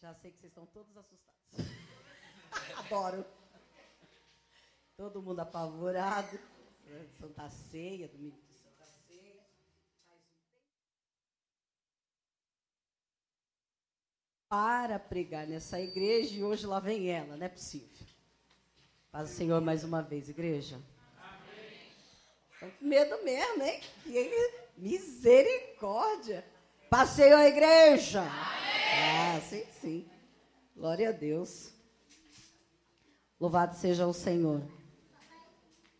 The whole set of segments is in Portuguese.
Já sei que vocês estão todos assustados. Adoro. Todo mundo apavorado. Santa Ceia, domingo de Santa Ceia. Para pregar nessa igreja e hoje lá vem ela, não é possível. Paz o Senhor mais uma vez, igreja. Com medo mesmo, hein? Que misericórdia. Passeio a igreja. Ah, sim, sim. Glória a Deus. Louvado seja o Senhor.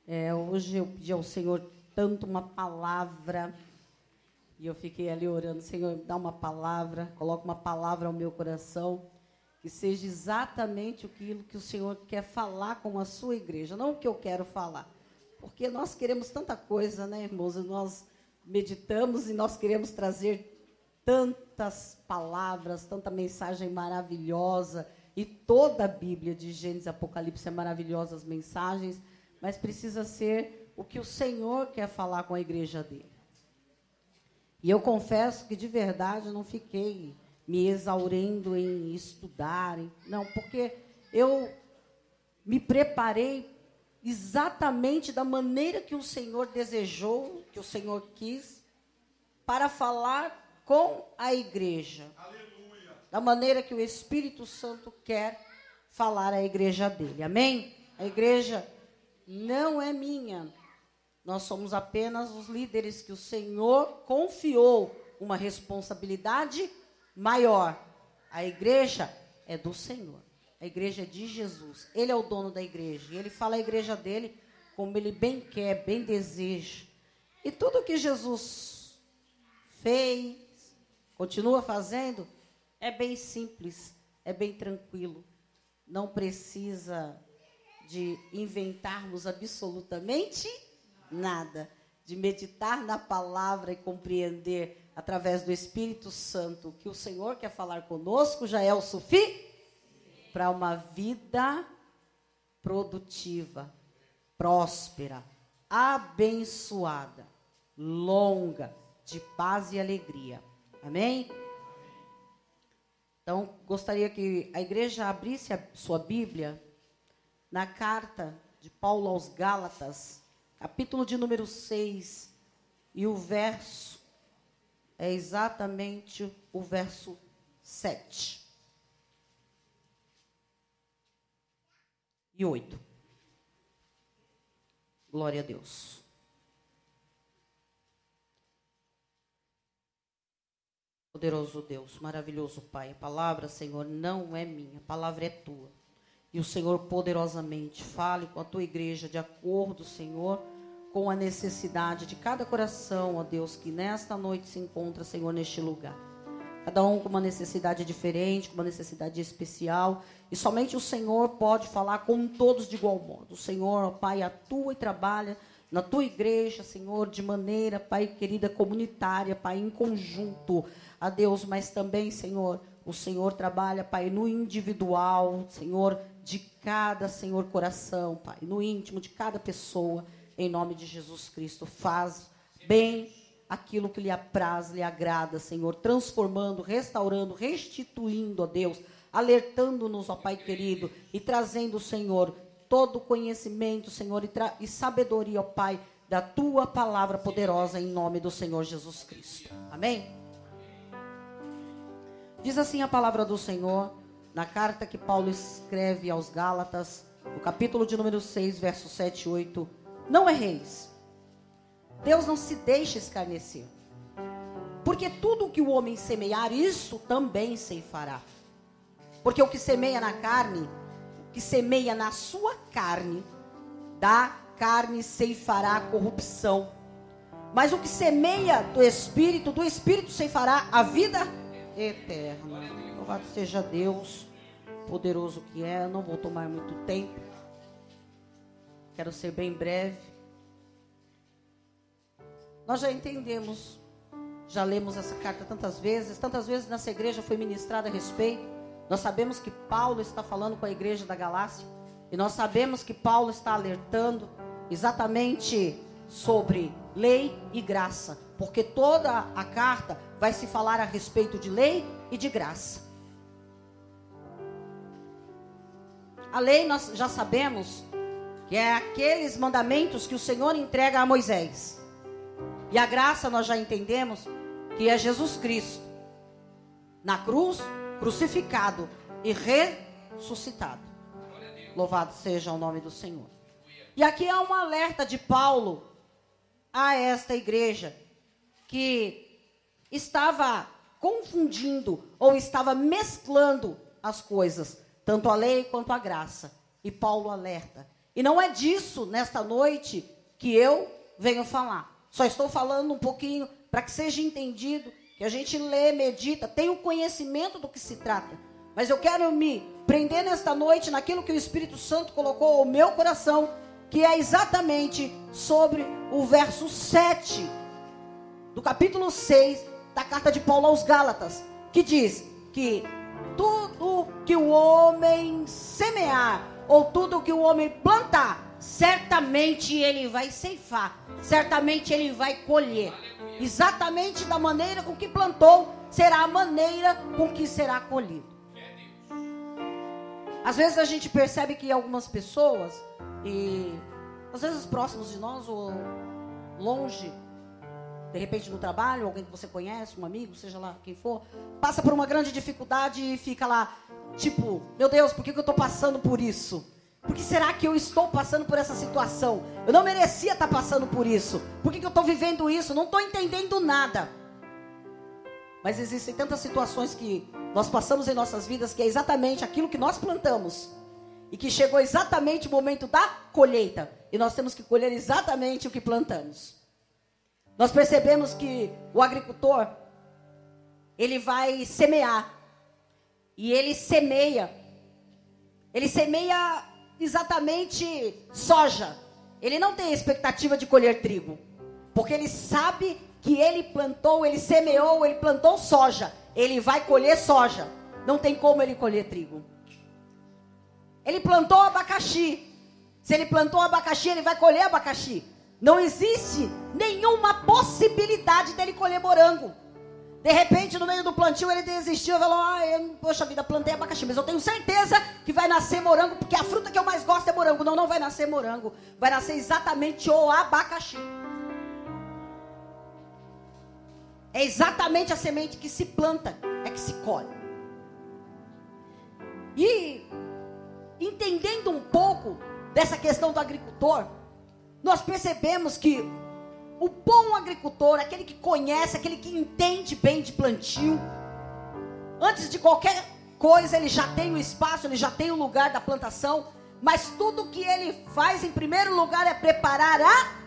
É, hoje eu pedi ao Senhor tanto uma palavra. E eu fiquei ali orando, Senhor, dá uma palavra, coloca uma palavra ao meu coração, que seja exatamente aquilo que o Senhor quer falar com a sua igreja, não o que eu quero falar. Porque nós queremos tanta coisa, né, irmãos? Nós meditamos e nós queremos trazer tantas palavras, tanta mensagem maravilhosa. E toda a Bíblia de Gênesis e Apocalipse é maravilhosa, as mensagens, mas precisa ser o que o Senhor quer falar com a igreja dele. E eu confesso que de verdade eu não fiquei me exaurindo em estudar, em, não, porque eu me preparei exatamente da maneira que o Senhor desejou, que o Senhor quis, para falar com a igreja. Aleluia. Da maneira que o Espírito Santo quer falar à igreja dele. Amém? A igreja não é minha. Nós somos apenas os líderes que o Senhor confiou uma responsabilidade maior. A igreja é do Senhor. A igreja é de Jesus. Ele é o dono da igreja. E ele fala a igreja dele como ele bem quer, bem deseja. E tudo que Jesus fez, continua fazendo, é bem simples, é bem tranquilo. Não precisa de inventarmos absolutamente nada, de meditar na palavra e compreender através do Espírito Santo que o Senhor quer falar conosco já é o suficiente para uma vida produtiva, próspera, abençoada, longa, de paz e alegria. Amém? Então, gostaria que a igreja abrisse a sua Bíblia na carta de Paulo aos Gálatas, capítulo de número 6, e o verso é exatamente o verso 7. E 8. Glória a Deus. Poderoso Deus, maravilhoso Pai, a palavra, Senhor, não é minha, a palavra é tua. E o Senhor poderosamente fale com a tua igreja de acordo, Senhor, com a necessidade de cada coração, ó Deus, que nesta noite se encontra, Senhor, neste lugar. Cada um com uma necessidade diferente, com uma necessidade especial. E somente o Senhor pode falar com todos de igual modo. O Senhor, ó Pai, atua e trabalha na tua igreja, Senhor, de maneira, Pai querida, comunitária, Pai, em conjunto a Deus, mas também, Senhor, o Senhor trabalha, Pai, no individual, Senhor, de cada, Senhor, coração, Pai, no íntimo de cada pessoa, em nome de Jesus Cristo. Faz bem aquilo que lhe apraz, lhe agrada, Senhor, transformando, restaurando, restituindo, ó Deus, alertando-nos, ó Pai querido, e trazendo, Senhor, todo conhecimento, Senhor, e, e sabedoria, ó Pai, da tua palavra poderosa em nome do Senhor Jesus Cristo. Amém? Diz assim a palavra do Senhor, na carta que Paulo escreve aos Gálatas, no capítulo de número 6, verso 7 e 8. Não erreis. Deus não se deixa escarnecer. Porque tudo que o homem semear, isso também se fará. Porque o que semeia na carne, que semeia na sua carne, da carne ceifará corrupção. Mas o que semeia do espírito, do espírito ceifará a vida eterna. Louvado seja Deus, poderoso que é. Eu não vou tomar muito tempo. Quero ser bem breve. Nós já entendemos, já lemos essa carta tantas vezes, tantas vezes nessa igreja foi ministrada a respeito. Nós sabemos que Paulo está falando com a igreja da Galácia. E nós sabemos que Paulo está alertando exatamente sobre lei e graça, porque toda a carta vai se falar a respeito de lei e de graça. A lei nós já sabemos que é aqueles mandamentos que o Senhor entrega a Moisés. E a graça nós já entendemos que é Jesus Cristo na cruz, crucificado e ressuscitado. Louvado seja o nome do Senhor. E aqui há um alerta de Paulo a esta igreja que estava confundindo ou estava mesclando as coisas, tanto a lei quanto a graça. E Paulo alerta. E não é disso nesta noite que eu venho falar. Só estou falando um pouquinho para que seja entendido, que a gente lê, medita, tem o conhecimento do que se trata. Mas eu quero me prender nesta noite naquilo que o Espírito Santo colocou ao meu coração que é exatamente sobre o verso 7 do capítulo 6 da carta de Paulo aos Gálatas, que diz que tudo que o homem semear, ou tudo que o homem plantar, certamente ele vai ceifar, certamente ele vai colher. Exatamente da maneira com que plantou, será a maneira com que será colhido. Às vezes a gente percebe que algumas pessoas e às vezes próximos de nós ou longe, de repente no trabalho, alguém que você conhece, um amigo, seja lá quem for, passa por uma grande dificuldade e fica lá, tipo, meu Deus, por que, que eu estou passando por isso? Por que será que eu estou passando por essa situação? Eu não merecia estar passando por isso. Por que, que eu estou vivendo isso? Não estou entendendo nada. Mas existem tantas situações que nós passamos em nossas vidas que é exatamente aquilo que nós plantamos. E que chegou exatamente o momento da colheita. E nós temos que colher exatamente o que plantamos. Nós percebemos que o agricultor, ele vai semear. E ele semeia. Ele semeia exatamente soja. Ele não tem expectativa de colher trigo. Porque ele sabe que ele plantou, ele semeou, ele plantou soja ele vai colher soja. Não tem como ele colher trigo. Ele plantou abacaxi. Se ele plantou abacaxi, ele vai colher abacaxi. Não existe nenhuma possibilidade dele colher morango. De repente, no meio do plantio, ele desistiu e falou: ah, eu, Poxa vida, plantei abacaxi, mas eu tenho certeza que vai nascer morango, porque a fruta que eu mais gosto é morango. Não, não vai nascer morango. Vai nascer exatamente o abacaxi. É exatamente a semente que se planta, é que se colhe. E entendendo um pouco dessa questão do agricultor, nós percebemos que o bom agricultor, aquele que conhece, aquele que entende bem de plantio, antes de qualquer coisa, ele já tem o espaço, ele já tem o lugar da plantação, mas tudo que ele faz em primeiro lugar é preparar a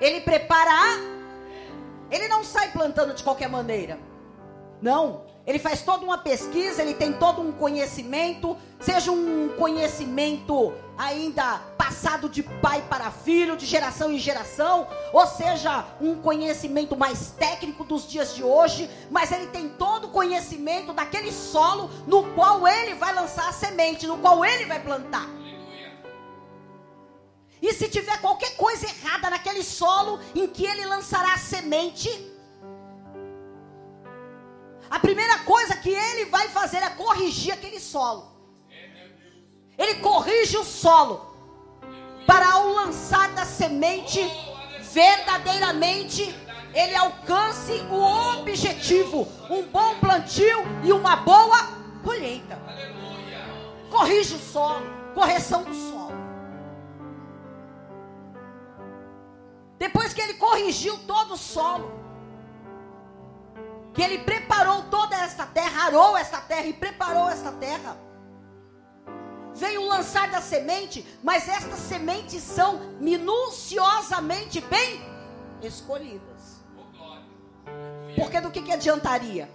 ele prepara a ele não sai plantando de qualquer maneira. Não. Ele faz toda uma pesquisa, ele tem todo um conhecimento, seja um conhecimento ainda passado de pai para filho, de geração em geração, ou seja, um conhecimento mais técnico dos dias de hoje, mas ele tem todo o conhecimento daquele solo no qual ele vai lançar a semente, no qual ele vai plantar. E se tiver qualquer coisa errada naquele solo em que ele lançará a semente, a primeira coisa que ele vai fazer é corrigir aquele solo. Ele corrige o solo para ao lançar da semente verdadeiramente ele alcance o objetivo, um bom plantio e uma boa colheita. Corrige o solo, correção do solo. Depois que ele corrigiu todo o solo, que ele preparou toda esta terra, arou esta terra e preparou esta terra, veio lançar da semente, mas estas sementes são minuciosamente bem escolhidas. Porque do que, que adiantaria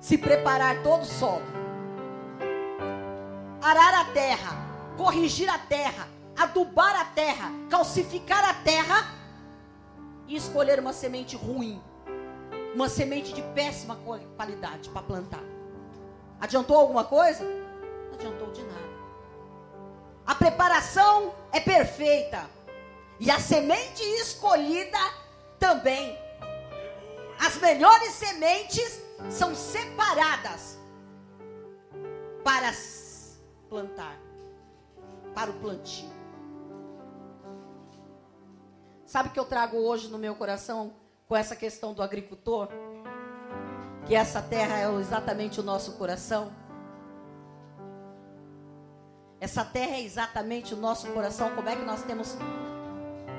se preparar todo o solo, arar a terra, corrigir a terra, adubar a terra, calcificar a terra e escolher uma semente ruim, uma semente de péssima qualidade para plantar. Adiantou alguma coisa? Não adiantou de nada. A preparação é perfeita. E a semente escolhida também. As melhores sementes são separadas para plantar, para o plantio. Sabe o que eu trago hoje no meu coração com essa questão do agricultor? Que essa terra é exatamente o nosso coração. Essa terra é exatamente o nosso coração. Como é que nós temos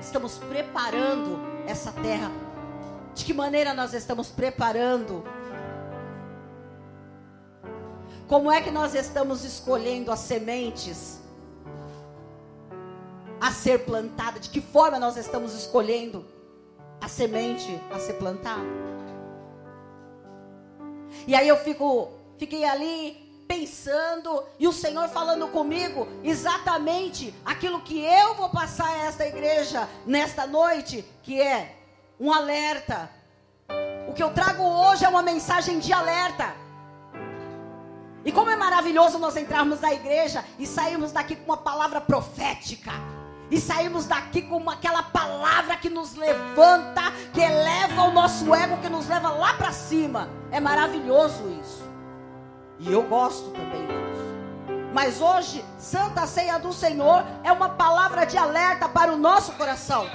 estamos preparando essa terra? De que maneira nós estamos preparando? Como é que nós estamos escolhendo as sementes a ser plantada? De que forma nós estamos escolhendo a semente a ser plantada? E aí eu fico, fiquei ali pensando e o Senhor falando comigo exatamente aquilo que eu vou passar a esta igreja nesta noite, que é um alerta. O que eu trago hoje é uma mensagem de alerta. E como é maravilhoso nós entrarmos na igreja e sairmos daqui com uma palavra profética. E sairmos daqui com aquela palavra que nos levanta, que eleva o nosso ego, que nos leva lá para cima. É maravilhoso isso. E eu gosto também disso. Mas hoje, Santa Ceia do Senhor é uma palavra de alerta para o nosso coração.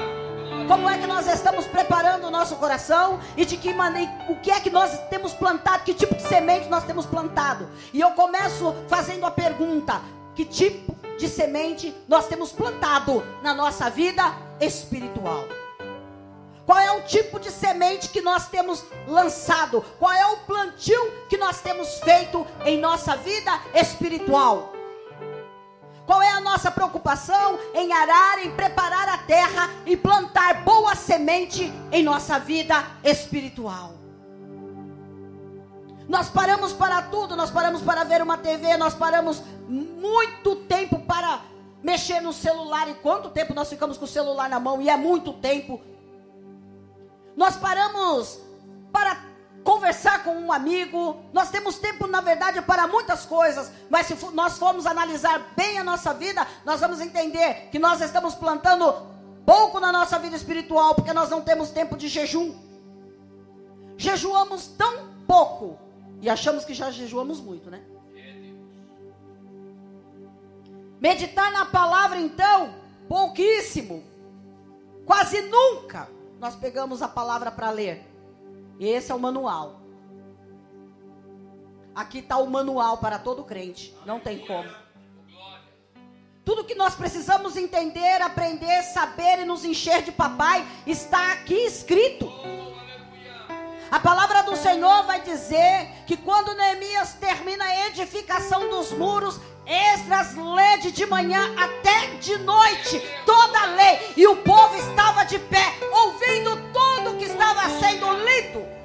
Como é que nós estamos preparando o nosso coração e de que maneira, o que é que nós temos plantado, que tipo de semente nós temos plantado? E eu começo fazendo a pergunta: que tipo de semente nós temos plantado na nossa vida espiritual? Qual é o tipo de semente que nós temos lançado? Qual é o plantio que nós temos feito em nossa vida espiritual? Qual é a nossa preocupação em arar, em preparar a terra e plantar boa semente em nossa vida espiritual? Nós paramos para tudo, nós paramos para ver uma TV, nós paramos muito tempo para mexer no celular. E quanto tempo nós ficamos com o celular na mão? E é muito tempo nós paramos para conversar com um amigo, nós temos tempo, na verdade, para muitas coisas, mas se nós formos analisar bem a nossa vida, nós vamos entender que nós estamos plantando pouco na nossa vida espiritual, porque nós não temos tempo de jejum. Jejuamos tão pouco e achamos que já jejuamos muito, né? Meditar na palavra, então, pouquíssimo, quase nunca nós pegamos a palavra para ler. Esse é o manual. Aqui está o manual para todo crente. Não tem como. Tudo que nós precisamos entender, aprender, saber e nos encher de papai está aqui escrito. A palavra do Senhor vai dizer que quando Neemias termina a edificação dos muros, Esdras lê de manhã até de noite toda a lei, e o povo estava de pé, ouvindo tudo que estava sendo lido.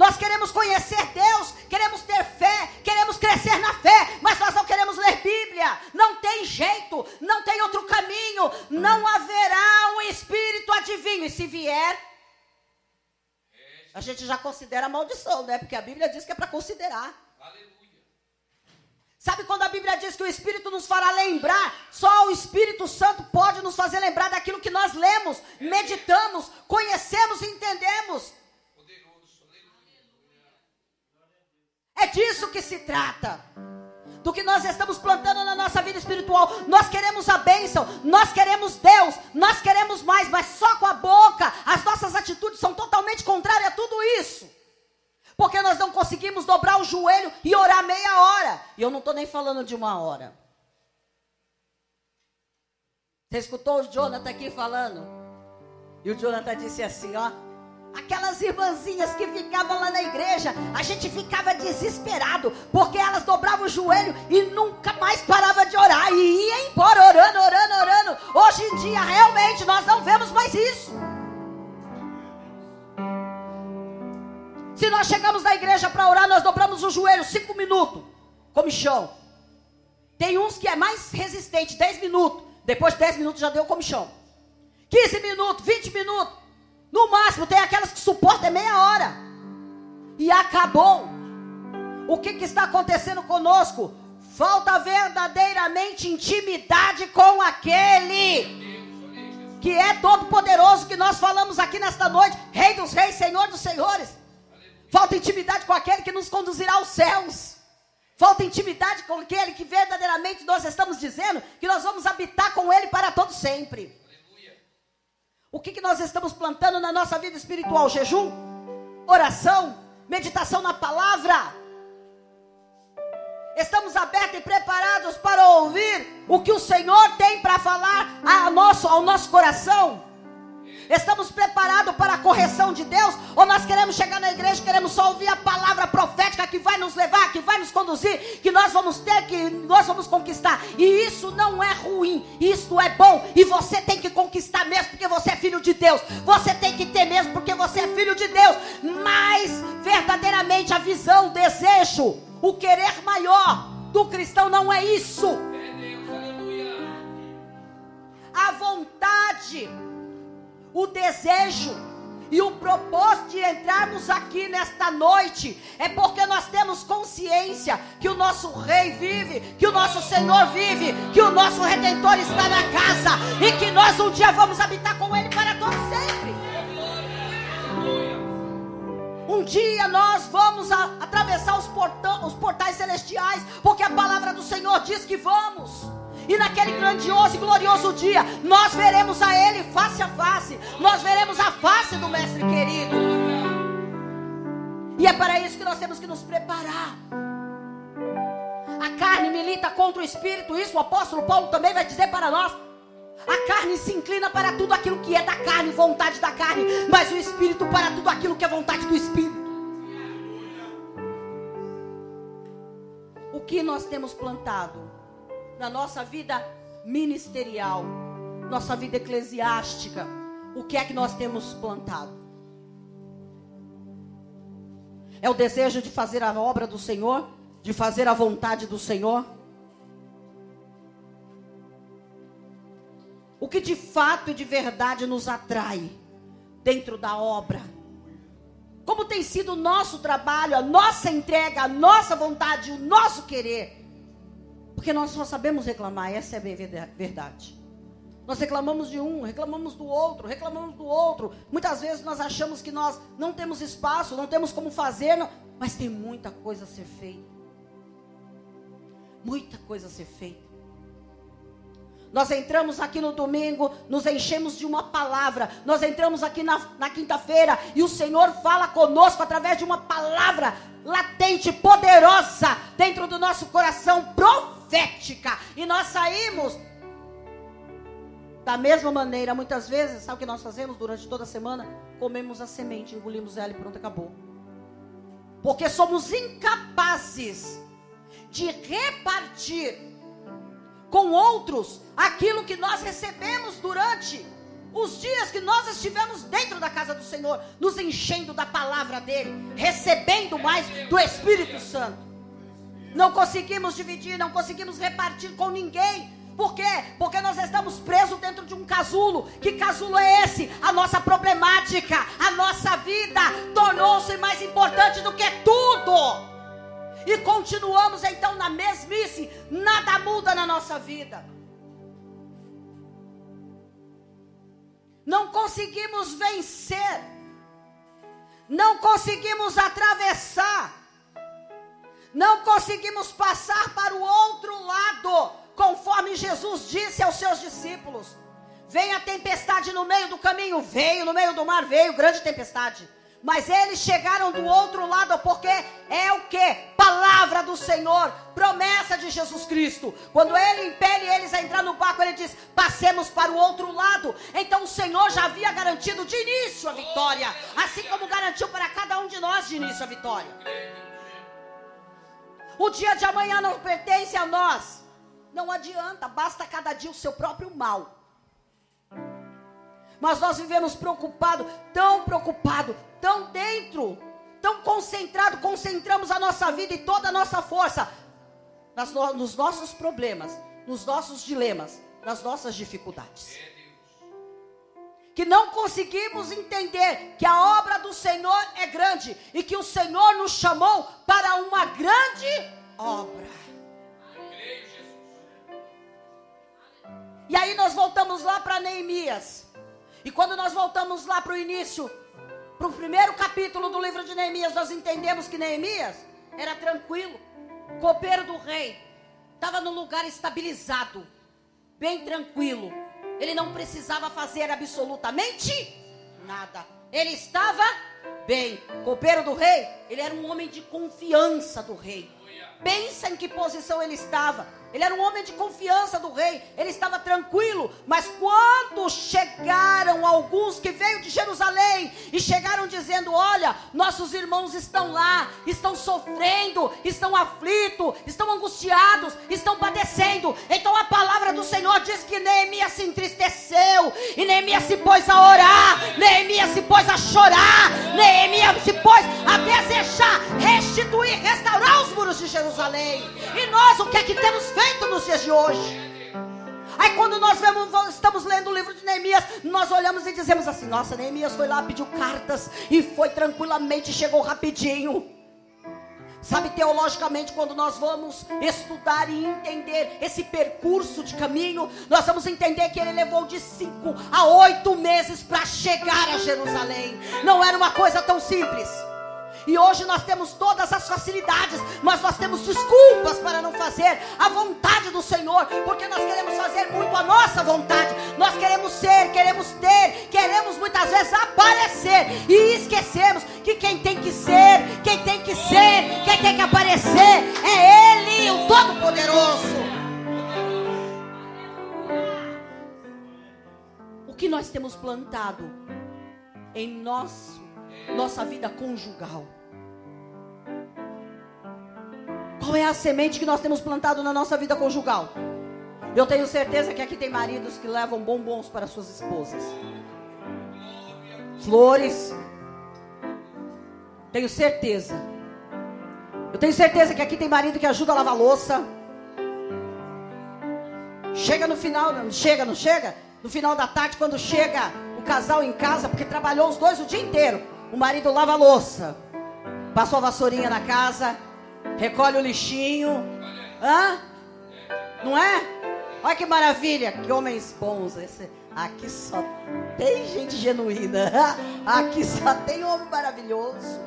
Nós queremos conhecer Deus, queremos ter fé, queremos crescer na fé, mas nós não queremos ler Bíblia. Não tem jeito, não tem outro caminho, não haverá espírito adivinho. E se vier, a gente já considera maldição, né? Porque a Bíblia diz que é para considerar. Aleluia. Sabe quando a Bíblia diz que o Espírito nos fará lembrar? Só o Espírito Santo pode nos fazer lembrar daquilo que nós lemos, meditamos, conhecemos e entendemos. É disso que se trata do que nós estamos plantando na nossa vida espiritual. Nós queremos a bênção, nós queremos Deus, nós queremos mais, mas só com a boca. As nossas atitudes são totalmente contrárias a tudo isso. Porque nós não conseguimos dobrar o joelho e orar meia hora. E eu não estou nem falando de uma hora. Você escutou o Jonathan aqui falando? E o Jonathan disse assim: ó, Aquelas irmãzinhas que ficavam lá na igreja, a gente ficava desesperado, porque elas dobravam o joelho e nunca mais parava de orar, e ia embora orando, orando, orando. Hoje em dia, realmente, nós não vemos mais isso. Se nós chegamos na igreja para orar, nós dobramos o joelho cinco minutos, comichão. Tem uns que é mais resistente, 10 minutos. Depois de 10 minutos já deu comichão. 15 minutos, 20 minutos. No máximo, tem aquelas que suportam é meia hora. E acabou. O que, que está acontecendo conosco? Falta verdadeiramente intimidade com aquele que é todo poderoso que nós falamos aqui nesta noite, Rei dos Reis, Senhor dos Senhores. Falta intimidade com aquele que nos conduzirá aos céus. Falta intimidade com aquele que verdadeiramente nós estamos dizendo que nós vamos habitar com ele para todo sempre. O que, que nós estamos plantando na nossa vida espiritual? Jejum, oração, meditação na palavra. Estamos abertos e preparados para ouvir o que o Senhor tem para falar nosso, ao nosso coração. Estamos preparados para a correção de Deus? Ou nós queremos chegar na igreja, queremos só ouvir a palavra profética que vai nos levar, que vai nos conduzir, que nós vamos ter, que nós vamos conquistar? E isso não é ruim, isso é bom. E você tem que conquistar mesmo, porque você é filho de Deus. Você tem que ter mesmo, porque você é filho de Deus. Mas verdadeiramente a visão, o desejo, o querer maior do cristão não é isso. A vontade o desejo e o propósito de entrarmos aqui nesta noite é porque nós temos consciência que o nosso Rei vive, que o nosso Senhor vive, que o nosso Redentor está na casa e que nós um dia vamos habitar com Ele para todo sempre. Um dia nós vamos a, atravessar os, portão, os portais celestiais, porque a palavra do Senhor diz que vamos. E naquele grandioso e glorioso dia, nós veremos a Ele face a face. Nós veremos a face do Mestre querido. E é para isso que nós temos que nos preparar. A carne milita contra o espírito, isso o apóstolo Paulo também vai dizer para nós. A carne se inclina para tudo aquilo que é da carne, vontade da carne, mas o espírito para tudo aquilo que é vontade do espírito. O que nós temos plantado? Na nossa vida ministerial, nossa vida eclesiástica, o que é que nós temos plantado? É o desejo de fazer a obra do Senhor, de fazer a vontade do Senhor? O que de fato e de verdade nos atrai dentro da obra? Como tem sido o nosso trabalho, a nossa entrega, a nossa vontade, o nosso querer? Porque nós só sabemos reclamar, essa é a verdade. Nós reclamamos de um, reclamamos do outro, reclamamos do outro. Muitas vezes nós achamos que nós não temos espaço, não temos como fazer, não, mas tem muita coisa a ser feita. Muita coisa a ser feita. Nós entramos aqui no domingo, nos enchemos de uma palavra. Nós entramos aqui na, na quinta-feira e o Senhor fala conosco através de uma palavra latente, poderosa, dentro do nosso coração, profunda profética. E nós saímos da mesma maneira, muitas vezes, sabe o que nós fazemos durante toda a semana? Comemos a semente, engolimos ela e pronto, acabou. Porque somos incapazes de repartir com outros aquilo que nós recebemos durante os dias que nós estivemos dentro da casa do Senhor, nos enchendo da palavra dele, recebendo mais do Espírito Santo. Não conseguimos dividir, não conseguimos repartir com ninguém. Por quê? Porque nós estamos presos dentro de um casulo. Que casulo é esse? A nossa problemática, a nossa vida tornou-se mais importante do que tudo. E continuamos então na mesmice, nada muda na nossa vida. Não conseguimos vencer, não conseguimos atravessar não conseguimos passar para o outro lado, conforme Jesus disse aos seus discípulos. Vem a tempestade no meio do caminho, veio no meio do mar, veio grande tempestade. Mas eles chegaram do outro lado, porque é o que? Palavra do Senhor, promessa de Jesus Cristo. Quando ele impele eles a entrar no barco, ele diz: passemos para o outro lado. Então o Senhor já havia garantido de início a vitória, assim como garantiu para cada um de nós de início a vitória. O dia de amanhã não pertence a nós. Não adianta, basta cada dia o seu próprio mal. Mas nós vivemos preocupados, tão preocupados, tão dentro, tão concentrado, concentramos a nossa vida e toda a nossa força nas, nos nossos problemas, nos nossos dilemas, nas nossas dificuldades que não conseguimos entender que a obra do Senhor é grande e que o Senhor nos chamou para uma grande obra. E aí nós voltamos lá para Neemias. E quando nós voltamos lá para o início, para o primeiro capítulo do livro de Neemias, nós entendemos que Neemias era tranquilo, copeiro do rei, estava no lugar estabilizado, bem tranquilo. Ele não precisava fazer absolutamente nada. Ele estava bem. Copeiro do rei, ele era um homem de confiança do rei. Pensa em que posição ele estava. Ele era um homem de confiança do rei, ele estava tranquilo, mas quando chegaram alguns que veio de Jerusalém e chegaram dizendo: Olha, nossos irmãos estão lá, estão sofrendo, estão aflitos, estão angustiados, estão padecendo. Então a palavra do Senhor diz que Neemias se entristeceu, e Neemias se pôs a orar, Neemias se pôs a chorar, Neemias se pôs a desejar restituir, restaurar os muros de Jerusalém. E nós, o que é que temos feito? Feito nos dias de hoje. Aí quando nós vemos, estamos lendo o livro de Neemias, nós olhamos e dizemos assim: Nossa, Neemias foi lá, pediu cartas e foi tranquilamente, chegou rapidinho. Sabe, teologicamente, quando nós vamos estudar e entender esse percurso de caminho, nós vamos entender que ele levou de cinco a oito meses para chegar a Jerusalém. Não era uma coisa tão simples. E hoje nós temos todas as facilidades, mas nós temos desculpas para não fazer a vontade do Senhor, porque nós queremos fazer muito a nossa vontade. Nós queremos ser, queremos ter, queremos muitas vezes aparecer e esquecemos que quem tem que ser, quem tem que ser, quem tem que aparecer é Ele, o Todo-Poderoso. O que nós temos plantado em nosso nossa vida conjugal. Qual é a semente que nós temos plantado na nossa vida conjugal? Eu tenho certeza que aqui tem maridos que levam bombons para suas esposas. Flores. Tenho certeza. Eu tenho certeza que aqui tem marido que ajuda a lavar louça. Chega no final, não chega, não chega? No final da tarde, quando chega o casal em casa, porque trabalhou os dois o dia inteiro. O marido lava a louça, passou a vassourinha na casa, recolhe o lixinho. Hã? Não é? Olha que maravilha, que homens bons. Esse, aqui só tem gente genuína. Aqui só tem homem maravilhoso.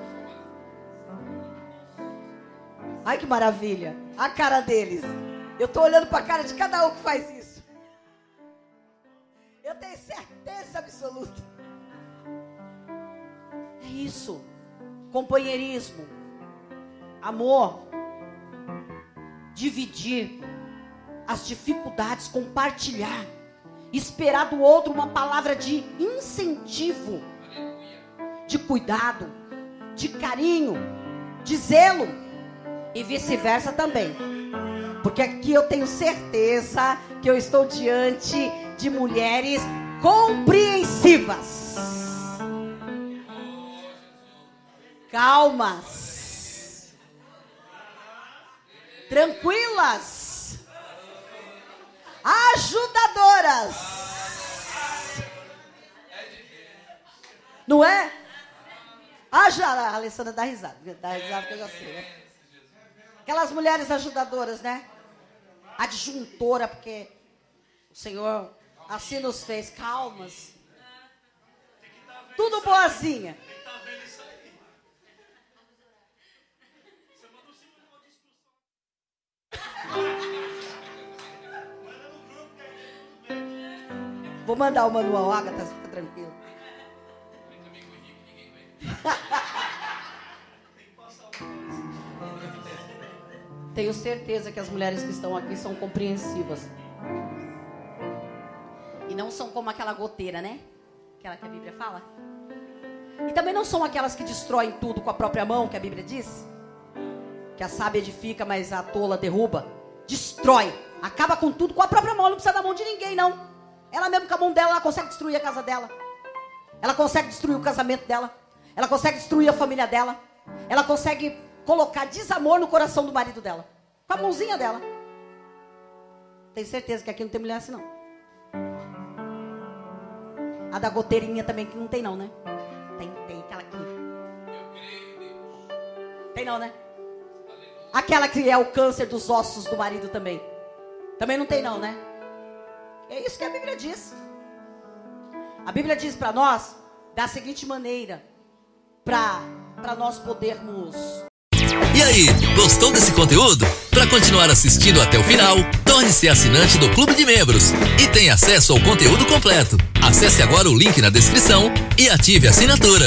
Ai que maravilha. A cara deles. Eu estou olhando para a cara de cada um que faz isso. Eu tenho certeza absoluta isso. Companheirismo, amor, dividir as dificuldades, compartilhar, esperar do outro uma palavra de incentivo, de cuidado, de carinho, de zelo e vice-versa também. Porque aqui eu tenho certeza que eu estou diante de mulheres compreensivas. calmas, tranquilas, ajudadoras. Não é? Ah, já, a Alessandra dá risada. Dá risada que eu já sei, né? Aquelas mulheres ajudadoras, né? Adjuntora, porque o Senhor assim nos fez calmas. Tudo boazinha. Vou mandar o manual, Agatha, fica tranquilo. Tenho certeza que as mulheres que estão aqui são compreensivas. E não são como aquela goteira, né? Aquela que a Bíblia fala. E também não são aquelas que destroem tudo com a própria mão, que a Bíblia diz. Que a sábia edifica, mas a tola derruba. Destrói. Acaba com tudo com a própria mão. Não precisa da mão de ninguém, não. Ela mesmo com a mão dela, ela consegue destruir a casa dela. Ela consegue destruir o casamento dela. Ela consegue destruir a família dela. Ela consegue colocar desamor no coração do marido dela. Com a mãozinha dela. Tenho certeza que aqui não tem mulher assim, não. A da goteirinha também que não tem, não, né? Tem, tem aquela aqui. Tem não, né? Aquela que é o câncer dos ossos do marido também. Também não tem, não, né? É isso que a Bíblia diz. A Bíblia diz para nós da seguinte maneira, para nós podermos. E aí, gostou desse conteúdo? Para continuar assistindo até o final, torne-se assinante do Clube de Membros e tenha acesso ao conteúdo completo. Acesse agora o link na descrição e ative a assinatura.